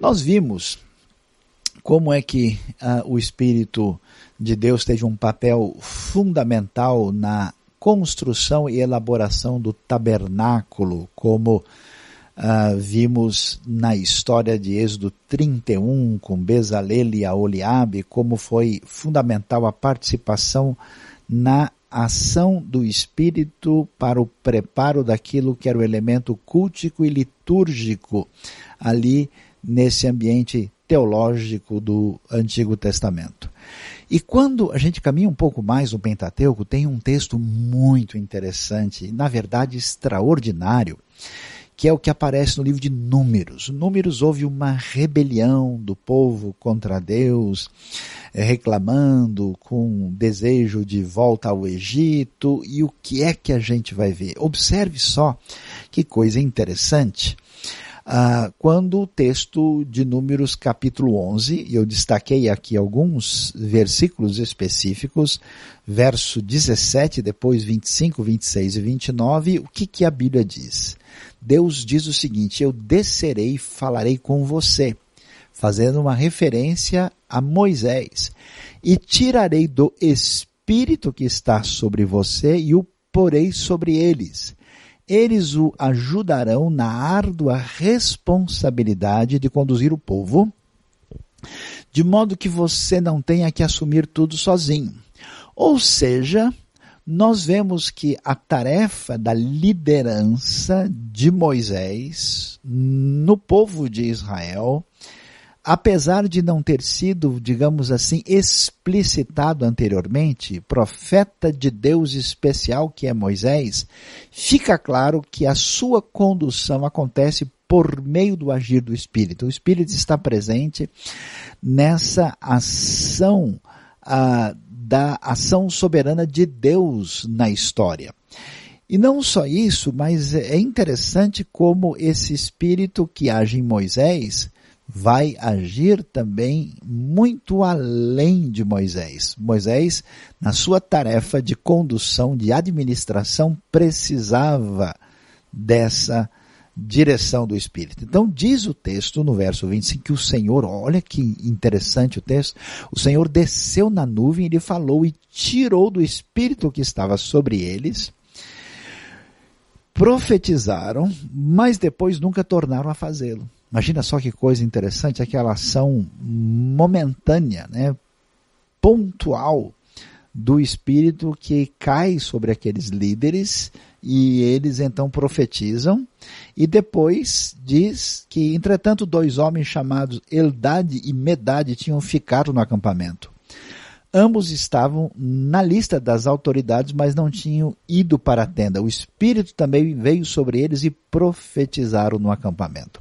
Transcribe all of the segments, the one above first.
Nós vimos como é que uh, o Espírito de Deus teve um papel fundamental na construção e elaboração do tabernáculo, como uh, vimos na história de Êxodo 31, com Bezalel e Aholiabe, como foi fundamental a participação na ação do Espírito para o preparo daquilo que era o elemento cultico e litúrgico ali nesse ambiente teológico do Antigo Testamento. E quando a gente caminha um pouco mais no Pentateuco, tem um texto muito interessante, na verdade extraordinário, que é o que aparece no livro de Números. Números houve uma rebelião do povo contra Deus, eh, reclamando com desejo de volta ao Egito. E o que é que a gente vai ver? Observe só que coisa interessante. Ah, quando o texto de Números capítulo 11, e eu destaquei aqui alguns versículos específicos, verso 17, depois 25, 26 e 29, o que, que a Bíblia diz? Deus diz o seguinte: Eu descerei e falarei com você, fazendo uma referência a Moisés, e tirarei do espírito que está sobre você e o porei sobre eles. Eles o ajudarão na árdua responsabilidade de conduzir o povo, de modo que você não tenha que assumir tudo sozinho. Ou seja, nós vemos que a tarefa da liderança de Moisés no povo de Israel, apesar de não ter sido, digamos assim, explicitado anteriormente, profeta de Deus especial que é Moisés, fica claro que a sua condução acontece por meio do agir do Espírito. O Espírito está presente nessa ação ah, da ação soberana de Deus na história. E não só isso, mas é interessante como esse espírito que age em Moisés vai agir também muito além de Moisés. Moisés, na sua tarefa de condução, de administração, precisava dessa direção do Espírito. Então diz o texto no verso 25 que o Senhor, olha que interessante o texto, o Senhor desceu na nuvem, ele falou e tirou do Espírito que estava sobre eles, profetizaram, mas depois nunca tornaram a fazê-lo. Imagina só que coisa interessante, aquela ação momentânea, né, pontual do Espírito que cai sobre aqueles líderes e eles então profetizam e depois diz que entretanto dois homens chamados Eldade e Medade tinham ficado no acampamento. Ambos estavam na lista das autoridades, mas não tinham ido para a tenda. O Espírito também veio sobre eles e profetizaram no acampamento.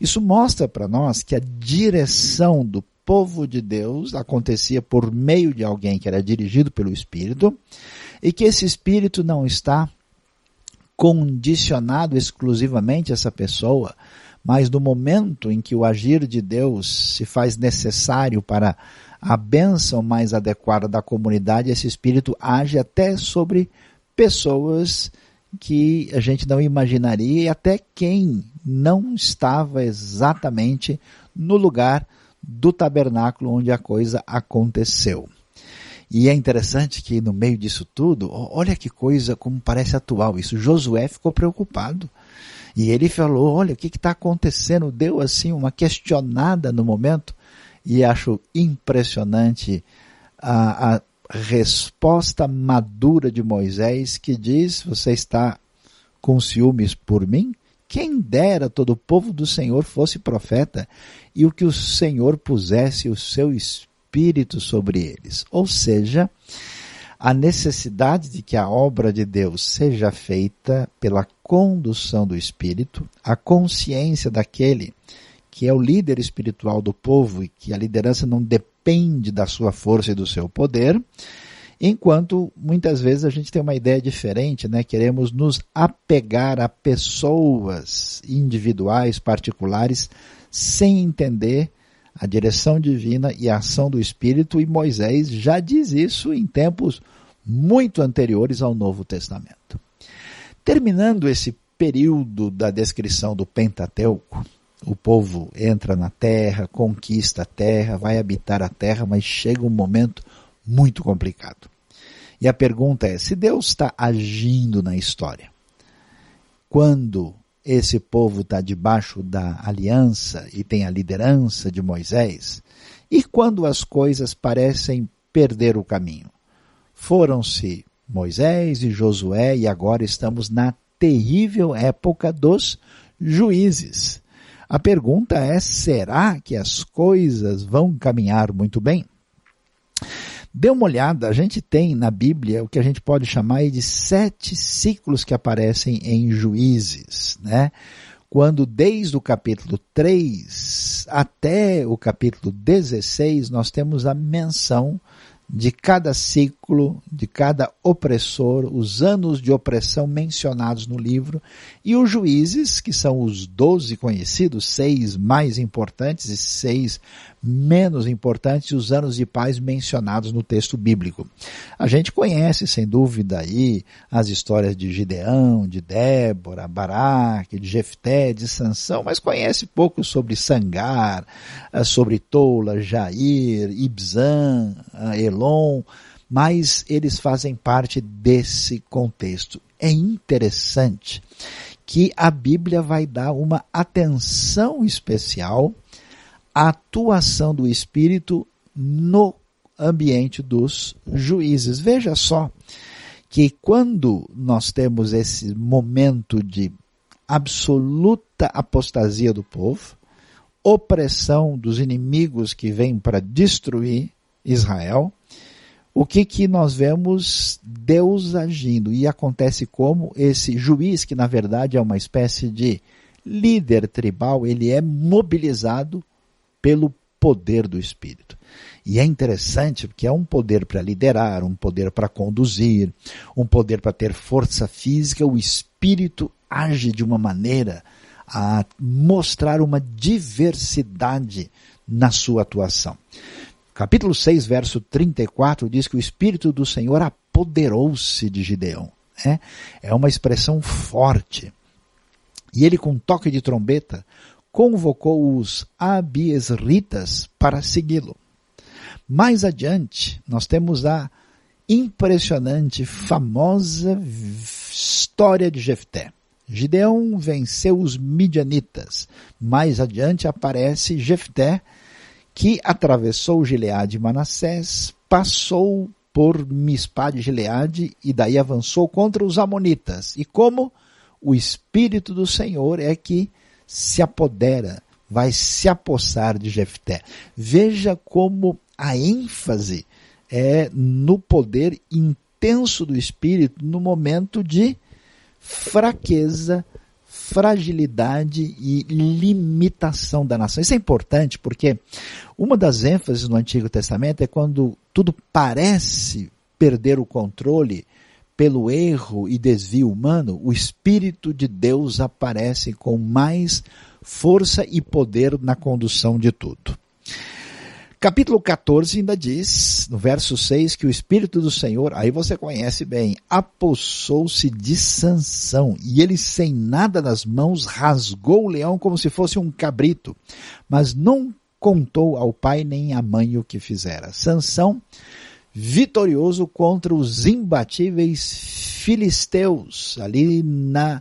Isso mostra para nós que a direção do povo de Deus acontecia por meio de alguém que era dirigido pelo Espírito e que esse Espírito não está condicionado exclusivamente a essa pessoa, mas no momento em que o agir de Deus se faz necessário para a bênção mais adequada da comunidade, esse espírito age até sobre pessoas que a gente não imaginaria e até quem não estava exatamente no lugar do tabernáculo onde a coisa aconteceu. E é interessante que no meio disso tudo, olha que coisa, como parece atual isso. Josué ficou preocupado. E ele falou: Olha, o que está acontecendo? Deu assim uma questionada no momento. E acho impressionante a, a resposta madura de Moisés que diz: Você está com ciúmes por mim? Quem dera todo o povo do Senhor fosse profeta e o que o Senhor pusesse o seu espírito sobre eles. Ou seja, a necessidade de que a obra de Deus seja feita pela condução do Espírito, a consciência daquele que é o líder espiritual do povo e que a liderança não depende da sua força e do seu poder, enquanto muitas vezes a gente tem uma ideia diferente, né? Queremos nos apegar a pessoas individuais, particulares, sem entender a direção divina e a ação do Espírito, e Moisés já diz isso em tempos muito anteriores ao Novo Testamento. Terminando esse período da descrição do Pentateuco, o povo entra na terra, conquista a terra, vai habitar a terra, mas chega um momento muito complicado. E a pergunta é: se Deus está agindo na história, quando esse povo está debaixo da aliança e tem a liderança de Moisés, e quando as coisas parecem perder o caminho? Foram-se Moisés e Josué e agora estamos na terrível época dos juízes. A pergunta é: será que as coisas vão caminhar muito bem? Dê uma olhada, a gente tem na Bíblia o que a gente pode chamar de sete ciclos que aparecem em juízes, né? Quando desde o capítulo 3 até o capítulo 16 nós temos a menção de cada ciclo, de cada opressor, os anos de opressão mencionados no livro, e os juízes, que são os doze conhecidos, seis mais importantes e seis menos importantes, os anos de paz mencionados no texto bíblico. A gente conhece, sem dúvida, aí as histórias de Gideão, de Débora, Baraque, de Jefté, de Sansão, mas conhece pouco sobre Sangar, sobre Tola, Jair, Ibzan, Elon, mas eles fazem parte desse contexto. É interessante que a Bíblia vai dar uma atenção especial a atuação do Espírito no ambiente dos juízes. Veja só que quando nós temos esse momento de absoluta apostasia do povo, opressão dos inimigos que vêm para destruir Israel, o que que nós vemos Deus agindo e acontece como esse juiz que na verdade é uma espécie de líder tribal, ele é mobilizado pelo poder do Espírito. E é interessante porque é um poder para liderar, um poder para conduzir, um poder para ter força física. O Espírito age de uma maneira a mostrar uma diversidade na sua atuação. Capítulo 6, verso 34 diz que o Espírito do Senhor apoderou-se de Gideão. É, é uma expressão forte. E ele, com toque de trombeta, convocou os abiesritas para segui-lo. Mais adiante, nós temos a impressionante, famosa história de Jefté. Gideão venceu os midianitas. Mais adiante aparece Jefté, que atravessou Gileade e Manassés, passou por Mispá de Gileade e daí avançou contra os amonitas. E como o Espírito do Senhor é que se apodera, vai se apossar de Jefté. Veja como a ênfase é no poder intenso do Espírito no momento de fraqueza, fragilidade e limitação da nação. Isso é importante porque uma das ênfases no Antigo Testamento é quando tudo parece perder o controle pelo erro e desvio humano, o Espírito de Deus aparece com mais força e poder na condução de tudo. Capítulo 14 ainda diz, no verso 6, que o Espírito do Senhor, aí você conhece bem, apossou-se de Sansão, e ele sem nada nas mãos rasgou o leão como se fosse um cabrito, mas não contou ao pai nem à mãe o que fizera. Sansão vitorioso contra os imbatíveis filisteus, ali na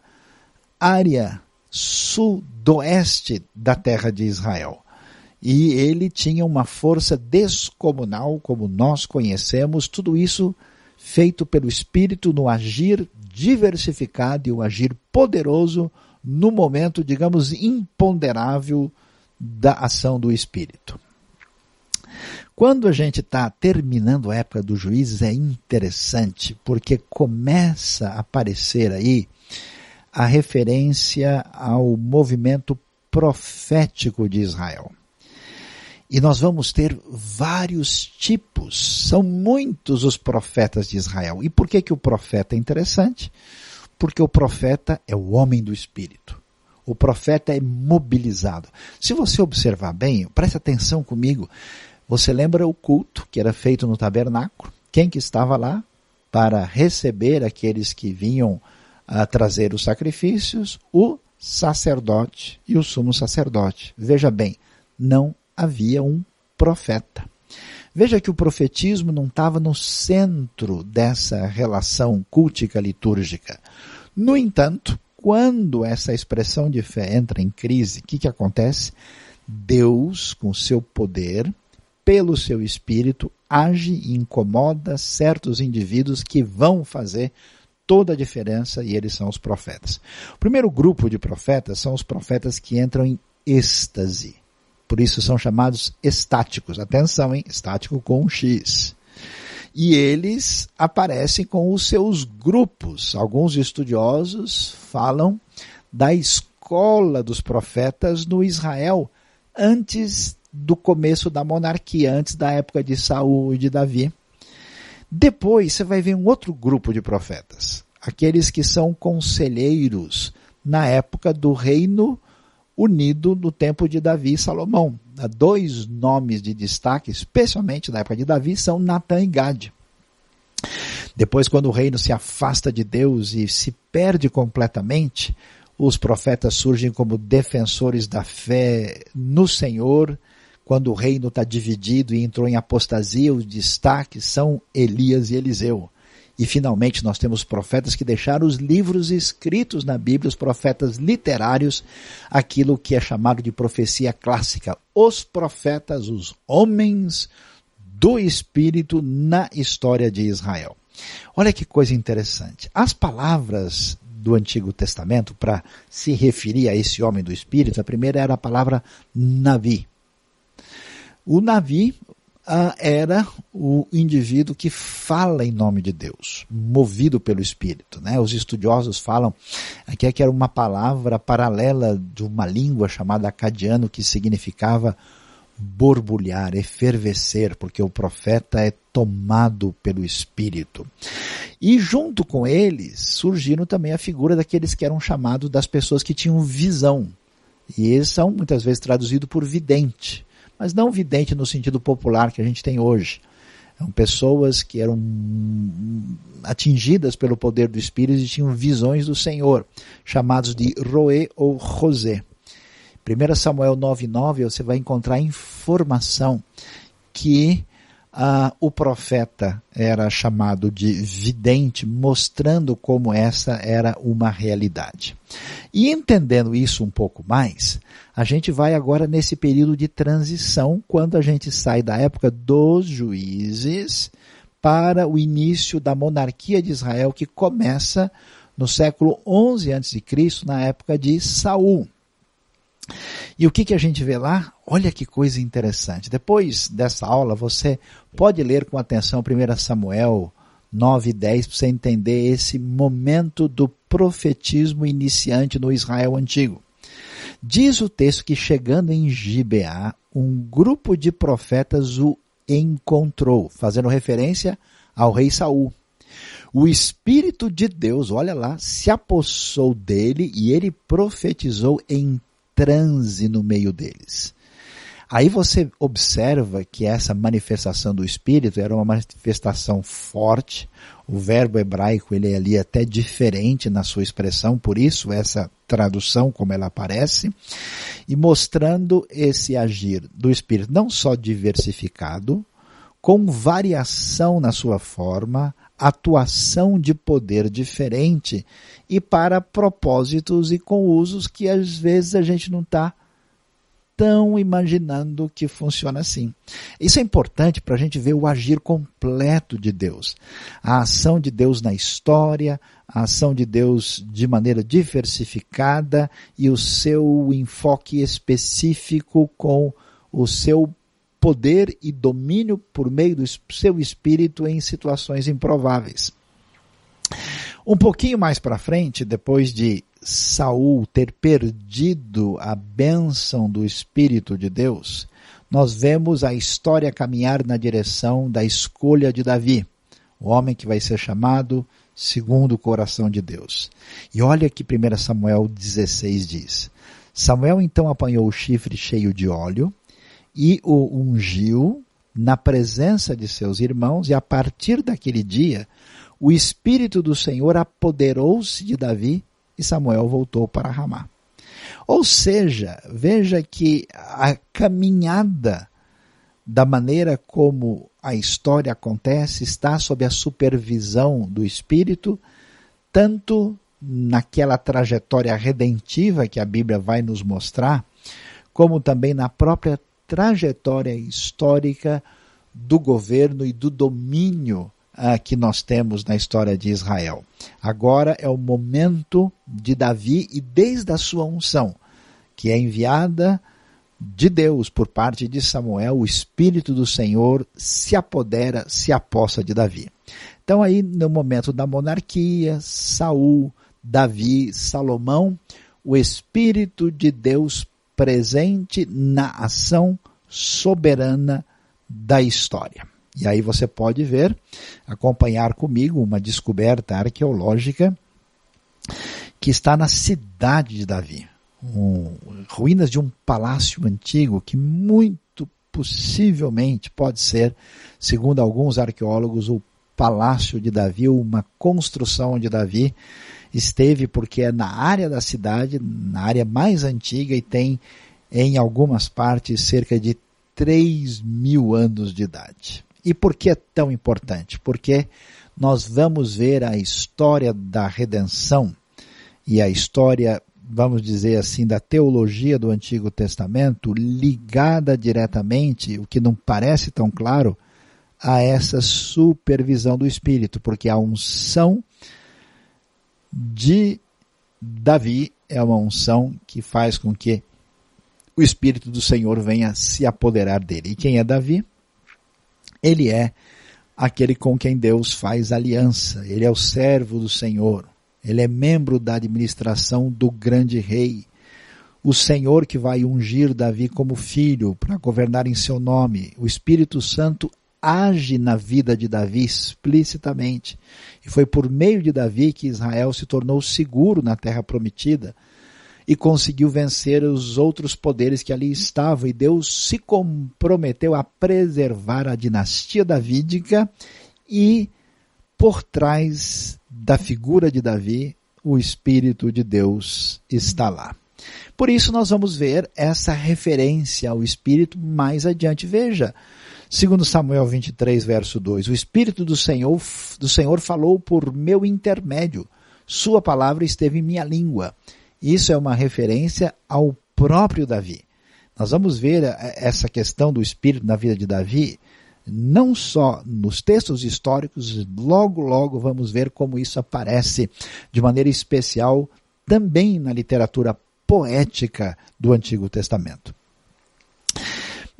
área sudoeste da terra de Israel. E ele tinha uma força descomunal, como nós conhecemos, tudo isso feito pelo Espírito no agir diversificado e o agir poderoso no momento, digamos, imponderável da ação do Espírito. Quando a gente está terminando a época dos juízes é interessante, porque começa a aparecer aí a referência ao movimento profético de Israel. E nós vamos ter vários tipos, são muitos os profetas de Israel. E por que, que o profeta é interessante? Porque o profeta é o homem do Espírito. O profeta é mobilizado. Se você observar bem, preste atenção comigo, você lembra o culto que era feito no tabernáculo? Quem que estava lá para receber aqueles que vinham a trazer os sacrifícios? O sacerdote e o sumo sacerdote. Veja bem, não havia um profeta. Veja que o profetismo não estava no centro dessa relação cultica litúrgica. No entanto, quando essa expressão de fé entra em crise, o que, que acontece? Deus, com seu poder, pelo seu espírito, age e incomoda certos indivíduos que vão fazer toda a diferença e eles são os profetas. O primeiro grupo de profetas são os profetas que entram em êxtase. Por isso são chamados estáticos. Atenção, hein? Estático com um X. E eles aparecem com os seus grupos. Alguns estudiosos falam da escola dos profetas no Israel antes do começo da monarquia, antes da época de Saul e de Davi. Depois você vai ver um outro grupo de profetas, aqueles que são conselheiros na época do reino unido no tempo de Davi e Salomão. Dois nomes de destaque, especialmente na época de Davi, são Natan e Gade. Depois, quando o reino se afasta de Deus e se perde completamente, os profetas surgem como defensores da fé no Senhor. Quando o reino está dividido e entrou em apostasia, os destaques são Elias e Eliseu. E finalmente nós temos profetas que deixaram os livros escritos na Bíblia, os profetas literários, aquilo que é chamado de profecia clássica. Os profetas, os homens do Espírito na história de Israel. Olha que coisa interessante. As palavras do Antigo Testamento para se referir a esse homem do Espírito, a primeira era a palavra Navi. O Navi ah, era o indivíduo que fala em nome de Deus, movido pelo Espírito. Né? Os estudiosos falam aqui é que era uma palavra paralela de uma língua chamada acadiano que significava borbulhar, efervescer, porque o profeta é tomado pelo Espírito. E junto com eles surgiram também a figura daqueles que eram chamados das pessoas que tinham visão. E eles são muitas vezes traduzidos por vidente, mas não vidente no sentido popular que a gente tem hoje. São pessoas que eram atingidas pelo poder do Espírito e tinham visões do Senhor, chamados de Roé ou José. 1 Samuel 9,9 você vai encontrar informação que ah, o profeta era chamado de vidente, mostrando como essa era uma realidade. E entendendo isso um pouco mais, a gente vai agora nesse período de transição, quando a gente sai da época dos juízes para o início da monarquia de Israel, que começa no século 11 a.C., na época de Saul. E o que, que a gente vê lá? Olha que coisa interessante. Depois dessa aula, você pode ler com atenção 1 Samuel 9 e 10 para você entender esse momento do profetismo iniciante no Israel antigo. Diz o texto que chegando em Gibeá, um grupo de profetas o encontrou, fazendo referência ao rei Saul. O Espírito de Deus, olha lá, se apossou dele e ele profetizou em transe no meio deles. Aí você observa que essa manifestação do Espírito era uma manifestação forte. O verbo hebraico ele é ali até diferente na sua expressão, por isso essa tradução como ela aparece, e mostrando esse agir do Espírito não só diversificado, com variação na sua forma, atuação de poder diferente e para propósitos e com usos que às vezes a gente não está tão imaginando que funciona assim. Isso é importante para a gente ver o agir completo de Deus. A ação de Deus na história, a ação de Deus de maneira diversificada e o seu enfoque específico com o seu poder e domínio por meio do seu espírito em situações improváveis. Um pouquinho mais para frente, depois de Saul ter perdido a bênção do Espírito de Deus, nós vemos a história caminhar na direção da escolha de Davi, o homem que vai ser chamado segundo o coração de Deus. E olha que 1 Samuel 16 diz: Samuel então apanhou o chifre cheio de óleo e o ungiu na presença de seus irmãos, e a partir daquele dia, o Espírito do Senhor apoderou-se de Davi e Samuel voltou para Ramá. Ou seja, veja que a caminhada da maneira como a história acontece está sob a supervisão do Espírito, tanto naquela trajetória redentiva que a Bíblia vai nos mostrar, como também na própria trajetória histórica do governo e do domínio uh, que nós temos na história de Israel. Agora é o momento de Davi e desde a sua unção, que é enviada de Deus por parte de Samuel, o Espírito do Senhor se apodera, se aposta de Davi. Então aí no momento da monarquia, Saul, Davi, Salomão, o Espírito de Deus presente na ação soberana da história. E aí você pode ver, acompanhar comigo uma descoberta arqueológica que está na cidade de Davi. Um, ruínas de um palácio antigo que muito possivelmente pode ser, segundo alguns arqueólogos, o palácio de Davi, uma construção de Davi esteve porque é na área da cidade, na área mais antiga e tem em algumas partes cerca de 3 mil anos de idade. E por que é tão importante? Porque nós vamos ver a história da redenção e a história, vamos dizer assim, da teologia do Antigo Testamento ligada diretamente, o que não parece tão claro, a essa supervisão do Espírito, porque a unção de Davi é uma unção que faz com que o Espírito do Senhor venha se apoderar dele. E quem é Davi? Ele é aquele com quem Deus faz aliança. Ele é o servo do Senhor. Ele é membro da administração do grande rei. O Senhor que vai ungir Davi como filho para governar em seu nome. O Espírito Santo age na vida de Davi explicitamente. E foi por meio de Davi que Israel se tornou seguro na terra prometida e conseguiu vencer os outros poderes que ali estavam. E Deus se comprometeu a preservar a dinastia davídica e por trás da figura de Davi, o Espírito de Deus está lá. Por isso nós vamos ver essa referência ao Espírito mais adiante. Veja, segundo Samuel 23, verso 2, o Espírito do Senhor, do Senhor falou por meu intermédio, sua palavra esteve em minha língua. Isso é uma referência ao próprio Davi. Nós vamos ver eh, essa questão do Espírito na vida de Davi, não só nos textos históricos, logo, logo vamos ver como isso aparece de maneira especial também na literatura poética do Antigo Testamento.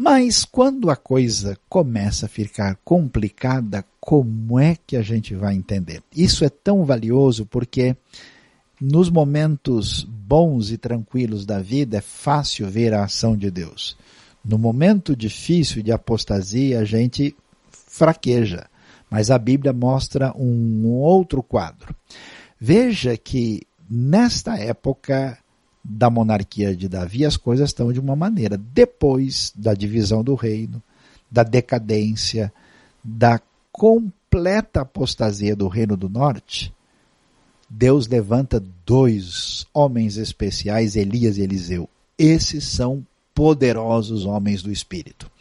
Mas quando a coisa começa a ficar complicada, como é que a gente vai entender? Isso é tão valioso porque nos momentos bons e tranquilos da vida é fácil ver a ação de Deus. No momento difícil de apostasia, a gente fraqueja. Mas a Bíblia mostra um outro quadro. Veja que nesta época da monarquia de Davi, as coisas estão de uma maneira. Depois da divisão do reino, da decadência, da completa apostasia do reino do norte, Deus levanta dois homens especiais, Elias e Eliseu. Esses são poderosos homens do Espírito.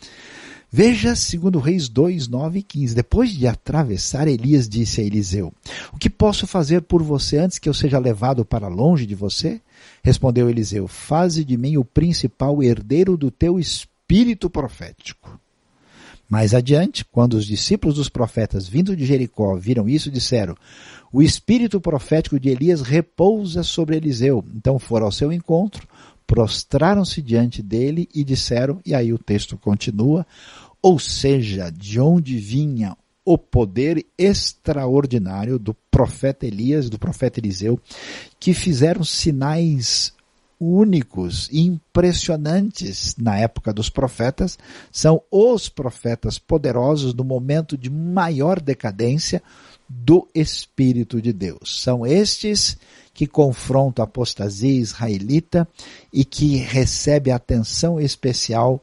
Veja, segundo Reis 2, 9 e 15. Depois de atravessar, Elias disse a Eliseu: O que posso fazer por você antes que eu seja levado para longe de você? Respondeu Eliseu: Faze de mim o principal herdeiro do teu espírito profético. Mais adiante, quando os discípulos dos profetas vindo de Jericó viram isso, disseram: O espírito profético de Elias repousa sobre Eliseu. Então foram ao seu encontro, prostraram-se diante dele e disseram, e aí o texto continua, ou seja, de onde vinha o poder extraordinário do profeta Elias, do profeta Eliseu, que fizeram sinais únicos e impressionantes na época dos profetas, são os profetas poderosos no momento de maior decadência do Espírito de Deus. São estes que confrontam a apostasia israelita e que recebe atenção especial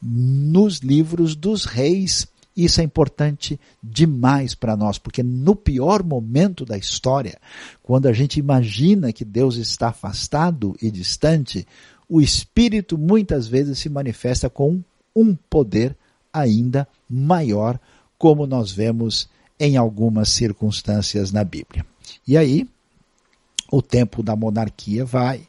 nos livros dos reis Isso é importante demais para nós, porque no pior momento da história, quando a gente imagina que Deus está afastado e distante, o Espírito muitas vezes se manifesta com um poder ainda maior, como nós vemos em algumas circunstâncias na Bíblia. E aí, o tempo da monarquia vai,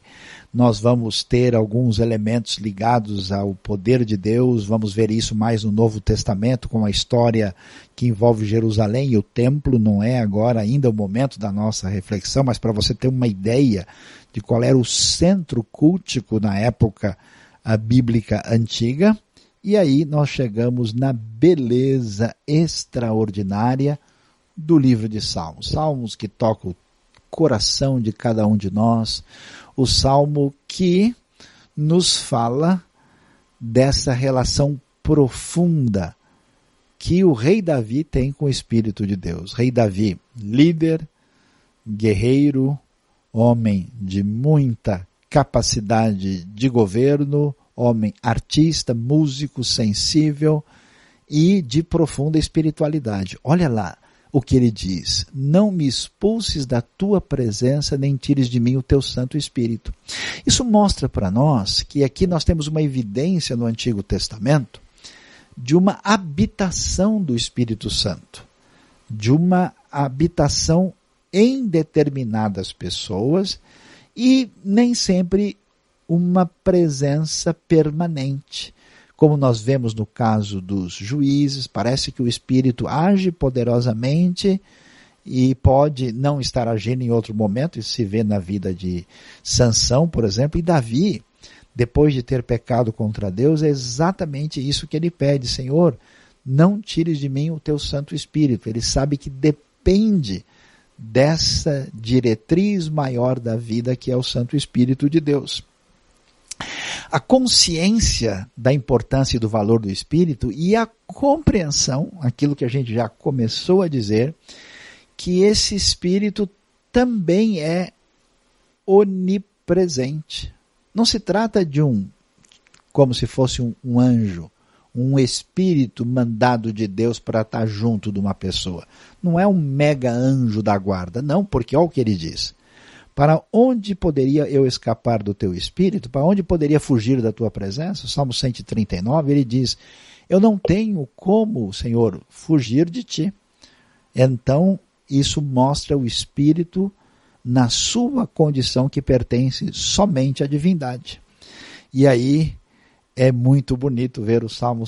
nós vamos ter alguns elementos ligados ao poder de Deus, vamos ver isso mais no Novo Testamento, com a história que envolve Jerusalém e o templo, não é agora ainda o momento da nossa reflexão, mas para você ter uma ideia de qual era o centro cultico na época bíblica antiga, e aí nós chegamos na beleza extraordinária do livro de Salmos. Salmos que tocam o coração de cada um de nós. O salmo que nos fala dessa relação profunda que o rei Davi tem com o Espírito de Deus. Rei Davi, líder, guerreiro, homem de muita capacidade de governo, homem artista, músico, sensível e de profunda espiritualidade. Olha lá o que ele diz: Não me expulses da tua presença, nem tires de mim o teu Santo Espírito. Isso mostra para nós que aqui nós temos uma evidência no Antigo Testamento de uma habitação do Espírito Santo, de uma habitação em determinadas pessoas e nem sempre uma presença permanente. Como nós vemos no caso dos juízes, parece que o Espírito age poderosamente e pode não estar agindo em outro momento, isso se vê na vida de Sansão, por exemplo, e Davi, depois de ter pecado contra Deus, é exatamente isso que ele pede, Senhor, não tires de mim o teu Santo Espírito. Ele sabe que depende dessa diretriz maior da vida que é o Santo Espírito de Deus a consciência da importância e do valor do espírito e a compreensão, aquilo que a gente já começou a dizer, que esse espírito também é onipresente. Não se trata de um, como se fosse um, um anjo, um espírito mandado de Deus para estar junto de uma pessoa. Não é um mega anjo da guarda, não, porque olha o que ele diz. Para onde poderia eu escapar do teu espírito? Para onde poderia fugir da tua presença? Salmo 139, ele diz: Eu não tenho como, Senhor, fugir de ti. Então, isso mostra o espírito na sua condição que pertence somente à divindade. E aí é muito bonito ver o Salmo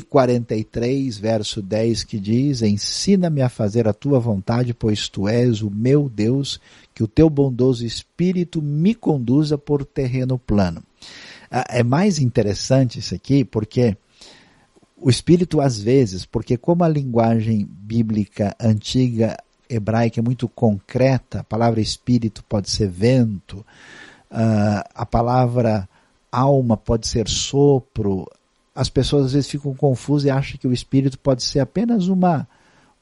143, verso 10, que diz: Ensina-me a fazer a tua vontade, pois tu és o meu Deus que o teu bondoso espírito me conduza por terreno plano. Ah, é mais interessante isso aqui porque o espírito às vezes, porque como a linguagem bíblica antiga hebraica é muito concreta, a palavra espírito pode ser vento, ah, a palavra alma pode ser sopro, as pessoas às vezes ficam confusas e acham que o espírito pode ser apenas uma,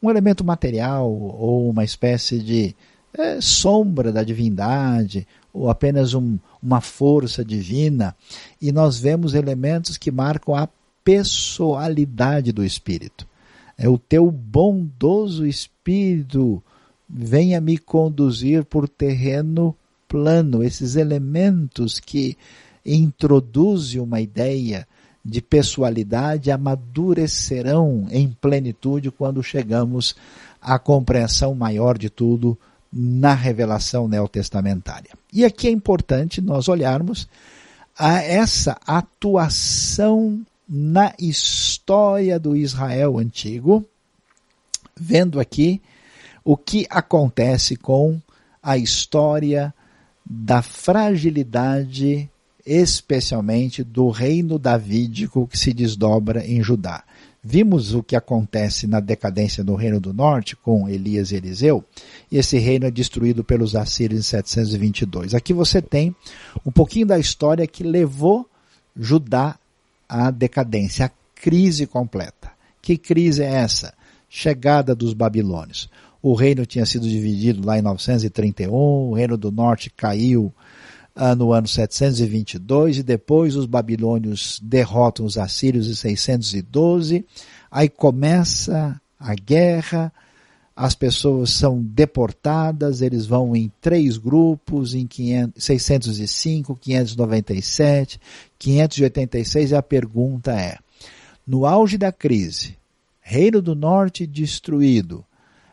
um elemento material ou uma espécie de é, sombra da divindade ou apenas um, uma força divina, e nós vemos elementos que marcam a pessoalidade do Espírito. É o teu bondoso Espírito venha me conduzir por terreno plano. Esses elementos que introduzem uma ideia de pessoalidade amadurecerão em plenitude quando chegamos à compreensão maior de tudo na revelação neotestamentária. E aqui é importante nós olharmos a essa atuação na história do Israel antigo, vendo aqui o que acontece com a história da fragilidade, especialmente do reino davídico que se desdobra em Judá. Vimos o que acontece na decadência do Reino do Norte com Elias e Eliseu, e esse reino é destruído pelos assírios em 722. Aqui você tem um pouquinho da história que levou Judá à decadência, à crise completa. Que crise é essa? Chegada dos babilônios. O reino tinha sido dividido lá em 931, o reino do norte caiu no ano 722 e depois os babilônios derrotam os assírios em 612. aí começa a guerra, as pessoas são deportadas, eles vão em três grupos, em 500, 605, 597, 586, e a pergunta é, no auge da crise, Reino do Norte destruído,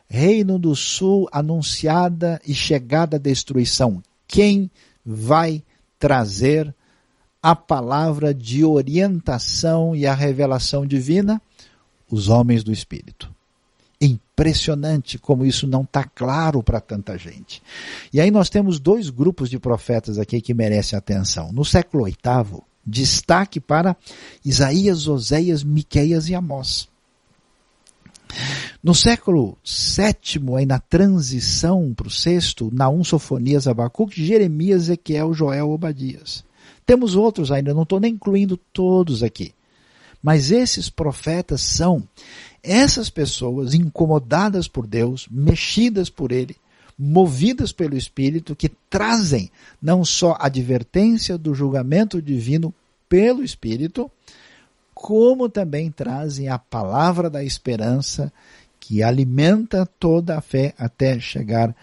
Reino do Sul anunciada e chegada à destruição, quem vai trazer a palavra de orientação e a revelação divina? Os homens do Espírito. Impressionante como isso não está claro para tanta gente. E aí nós temos dois grupos de profetas aqui que merecem atenção. No século VIII, destaque para Isaías, Oséias, Miqueias e Amós. No século VII, aí na transição para o sexto, Naum, Sofonias, Abacuque, Jeremias, Ezequiel, Joel, Obadias. Temos outros ainda, não estou nem incluindo todos aqui. Mas esses profetas são essas pessoas incomodadas por Deus, mexidas por Ele, movidas pelo Espírito, que trazem não só advertência do julgamento divino pelo Espírito, como também trazem a palavra da esperança que alimenta toda a fé até chegar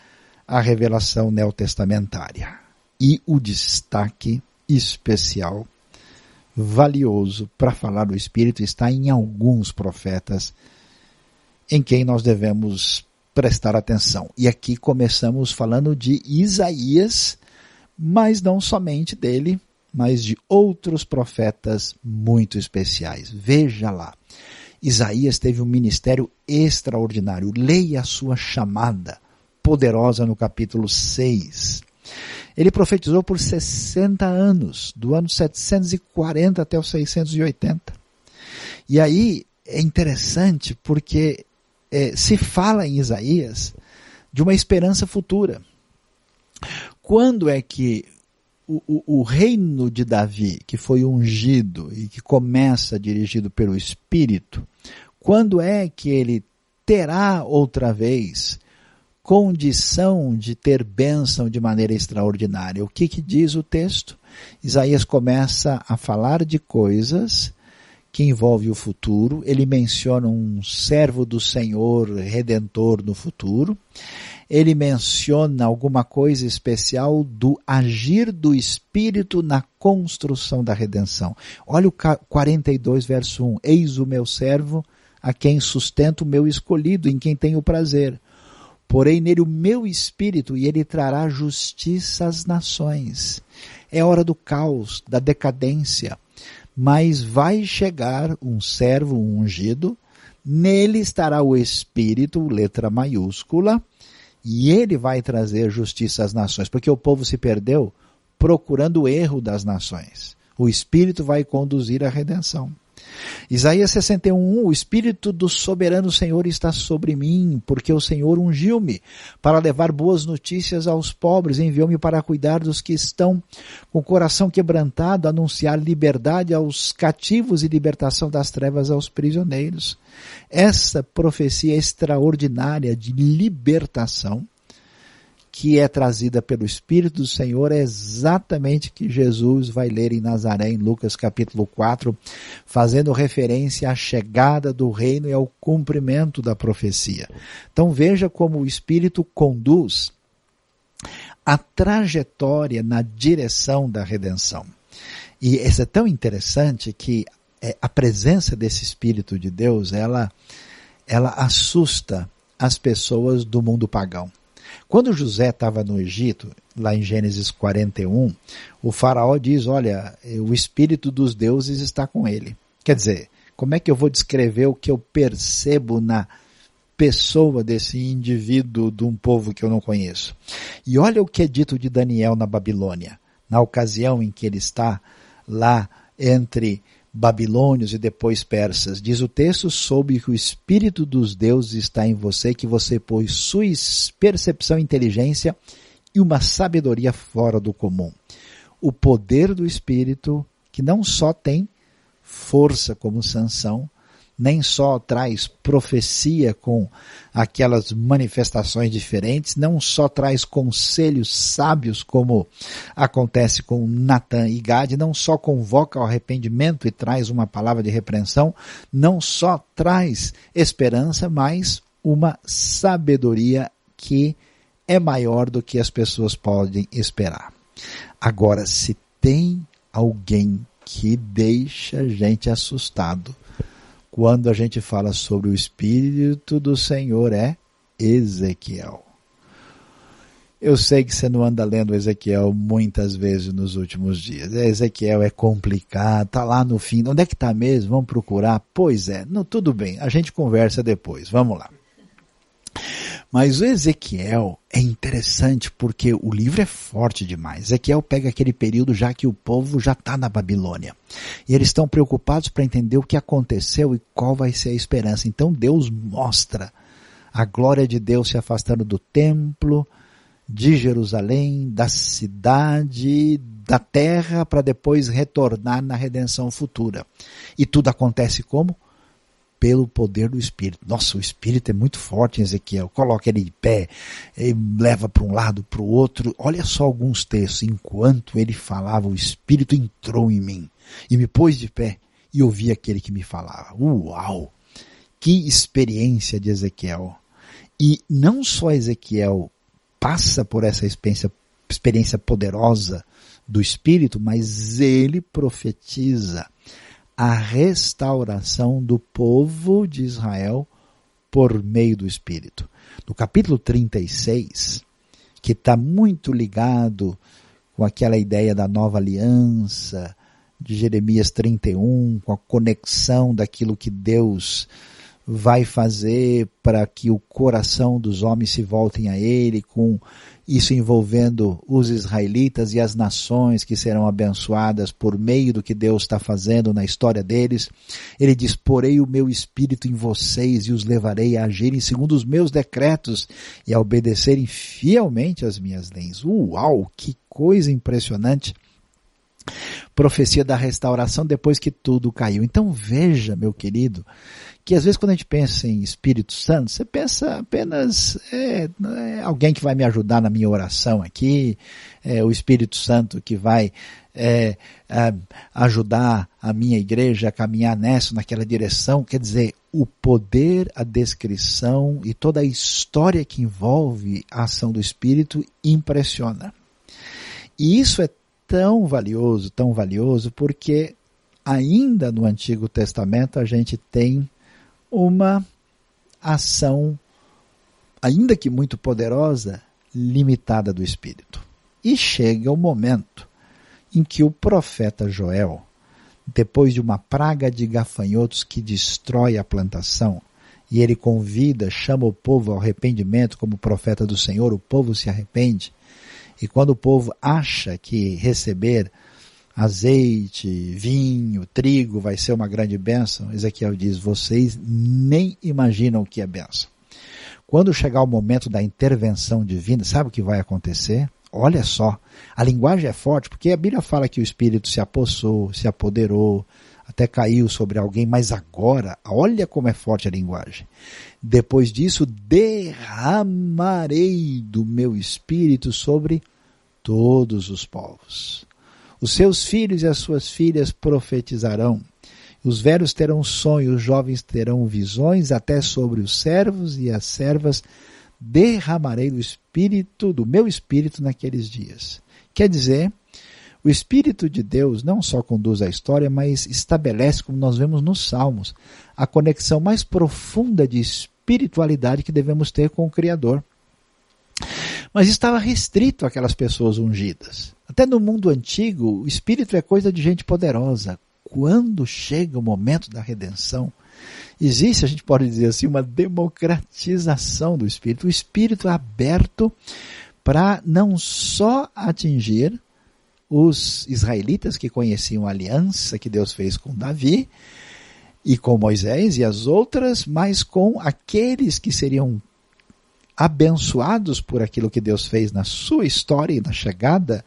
à revelação neotestamentária. E o destaque especial valioso para falar do Espírito está em alguns profetas em quem nós devemos prestar atenção. E aqui começamos falando de Isaías, mas não somente dele, mas de outros profetas muito especiais. Veja lá. Isaías teve um ministério extraordinário. Leia a sua chamada poderosa no capítulo 6. Ele profetizou por 60 anos, do ano 740 até o 680. E aí é interessante porque é, se fala em Isaías de uma esperança futura. Quando é que o, o, reino de Davi, que foi ungido e que começa dirigido pelo Espírito, quando é que ele terá outra vez condição de ter bênção de maneira extraordinária. O que, que diz o texto? Isaías começa a falar de coisas que envolvem o futuro. Ele menciona um servo do Senhor redentor no futuro. Ele menciona alguma coisa especial do agir do Espírito na construção da redenção. Olha o 42, verso 1. Eis o meu servo, a quem sustento o meu escolhido, em quem tenho prazer Porém nele o meu espírito e ele trará justiça às nações. É hora do caos, da decadência. Mas vai chegar um servo ungido, nele estará o espírito, letra maiúscula, e ele vai trazer justiça às nações, porque o povo se perdeu procurando o erro das nações. O espírito vai conduzir a redenção. Isaías 61, o Espírito do soberano Senhor está sobre mim, porque o Senhor ungiu-me para levar boas notícias aos pobres, enviou-me para cuidar dos que estão com o coração quebrantado, anunciar liberdade aos cativos e libertação das trevas aos prisioneiros. Essa profecia extraordinária de libertação que é trazida pelo Espírito do Senhor é exatamente que Jesus vai ler em Nazaré, em Lucas capítulo 4, fazendo referência à chegada do reino e ao cumprimento da profecia. Então veja como o Espírito conduz a trajetória na direção da redenção. E isso é tão interessante que é, a presença desse Espírito de Deus, ela, ela assusta as pessoas do mundo pagão. Quando José estava no Egito, lá em Gênesis 41, o faraó diz, olha, o espírito dos deuses está com ele. Quer dizer, como é que eu vou descrever o que eu percebo na pessoa desse indivíduo de um povo que eu não conheço? E olha o que é dito de Daniel na Babilônia, na ocasião em que ele está lá entre babilônios e depois persas. Diz o texto, soube que o espírito dos deuses está em você, que você possui percepção, inteligência e uma sabedoria fora do comum. O poder do espírito, que não só tem força como sanção, nem só traz profecia com aquelas manifestações diferentes, não só traz conselhos sábios, como acontece com Natan e Gad, não só convoca ao arrependimento e traz uma palavra de repreensão, não só traz esperança, mas uma sabedoria que é maior do que as pessoas podem esperar. Agora, se tem alguém que deixa a gente assustado, quando a gente fala sobre o Espírito do Senhor é Ezequiel. Eu sei que você não anda lendo Ezequiel muitas vezes nos últimos dias. Ezequiel é complicado, tá lá no fim. Onde é que tá mesmo? Vamos procurar? Pois é, não, tudo bem, a gente conversa depois. Vamos lá. Mas o Ezequiel é interessante porque o livro é forte demais. Ezequiel pega aquele período já que o povo já está na Babilônia. E eles estão preocupados para entender o que aconteceu e qual vai ser a esperança. Então Deus mostra a glória de Deus se afastando do templo, de Jerusalém, da cidade, da terra, para depois retornar na redenção futura. E tudo acontece como? Pelo poder do Espírito. Nossa, o Espírito é muito forte em Ezequiel. Coloca ele de pé, ele leva para um lado, para o outro. Olha só alguns textos. Enquanto ele falava, o Espírito entrou em mim e me pôs de pé e ouvi aquele que me falava. Uau! Que experiência de Ezequiel. E não só Ezequiel passa por essa experiência, experiência poderosa do Espírito, mas ele profetiza a restauração do povo de Israel por meio do Espírito. No capítulo 36, que está muito ligado com aquela ideia da nova aliança, de Jeremias 31, com a conexão daquilo que Deus vai fazer para que o coração dos homens se voltem a Ele, com isso envolvendo os israelitas e as nações que serão abençoadas por meio do que Deus está fazendo na história deles. Ele diz: Porei o meu espírito em vocês e os levarei a agirem segundo os meus decretos e a obedecerem fielmente às minhas leis. Uau, que coisa impressionante! Profecia da restauração depois que tudo caiu. Então veja, meu querido, que às vezes quando a gente pensa em Espírito Santo, você pensa apenas é, é alguém que vai me ajudar na minha oração aqui, é, o Espírito Santo que vai é, ajudar a minha igreja a caminhar nessa, naquela direção. Quer dizer, o poder, a descrição e toda a história que envolve a ação do Espírito impressiona. E isso é tão valioso, tão valioso, porque ainda no Antigo Testamento a gente tem uma ação, ainda que muito poderosa, limitada do Espírito. E chega o momento em que o profeta Joel, depois de uma praga de gafanhotos que destrói a plantação, e ele convida, chama o povo ao arrependimento como profeta do Senhor, o povo se arrepende, e quando o povo acha que receber azeite, vinho, trigo vai ser uma grande bênção, Ezequiel diz: vocês nem imaginam o que é bênção. Quando chegar o momento da intervenção divina, sabe o que vai acontecer? Olha só, a linguagem é forte, porque a Bíblia fala que o Espírito se apossou, se apoderou, até caiu sobre alguém, mas agora, olha como é forte a linguagem. Depois disso, derramarei do meu Espírito sobre todos os povos. Os seus filhos e as suas filhas profetizarão. Os velhos terão sonhos, os jovens terão visões, até sobre os servos e as servas derramarei do espírito, do meu espírito naqueles dias. Quer dizer, o espírito de Deus não só conduz a história, mas estabelece, como nós vemos nos Salmos, a conexão mais profunda de espiritualidade que devemos ter com o Criador. Mas estava restrito àquelas pessoas ungidas. Até no mundo antigo, o espírito é coisa de gente poderosa. Quando chega o momento da redenção, existe, a gente pode dizer assim, uma democratização do espírito. O espírito é aberto para não só atingir os israelitas que conheciam a aliança que Deus fez com Davi e com Moisés e as outras, mas com aqueles que seriam abençoados por aquilo que Deus fez na sua história e na chegada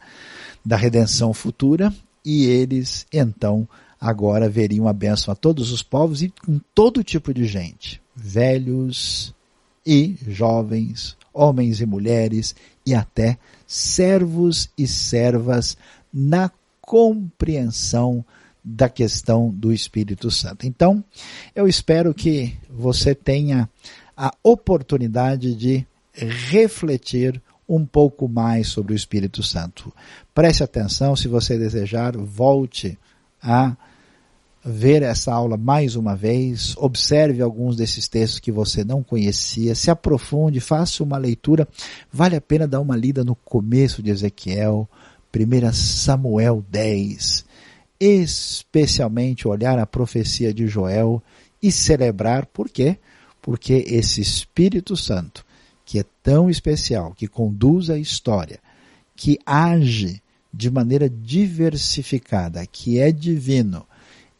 da redenção futura, e eles então agora veriam a bênção a todos os povos e com todo tipo de gente, velhos e jovens, homens e mulheres e até servos e servas na compreensão da questão do Espírito Santo. Então, eu espero que você tenha a oportunidade de refletir um pouco mais sobre o Espírito Santo. Preste atenção, se você desejar, volte a ver essa aula mais uma vez, observe alguns desses textos que você não conhecia, se aprofunde, faça uma leitura. Vale a pena dar uma lida no começo de Ezequiel, 1 Samuel 10, especialmente olhar a profecia de Joel e celebrar, por quê? Porque esse Espírito Santo, que é tão especial, que conduz a história, que age de maneira diversificada, que é divino,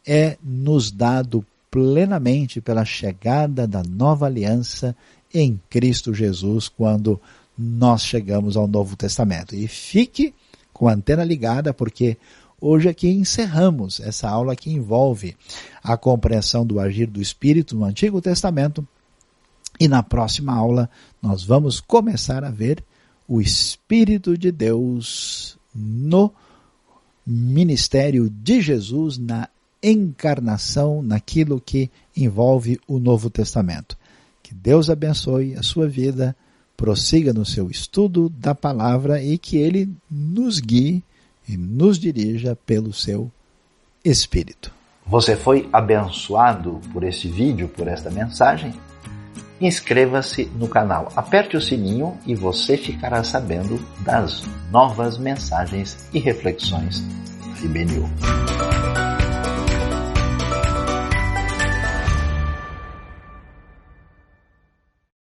é nos dado plenamente pela chegada da nova aliança em Cristo Jesus quando nós chegamos ao Novo Testamento. E fique com a antena ligada porque hoje aqui encerramos essa aula que envolve a compreensão do agir do Espírito no Antigo Testamento e na próxima aula nós vamos começar a ver o Espírito de Deus no ministério de Jesus na encarnação naquilo que envolve o Novo Testamento. Que Deus abençoe a sua vida, prossiga no seu estudo da palavra e que Ele nos guie e nos dirija pelo seu Espírito. Você foi abençoado por esse vídeo, por esta mensagem? Inscreva-se no canal, aperte o sininho e você ficará sabendo das novas mensagens e reflexões da IBNU.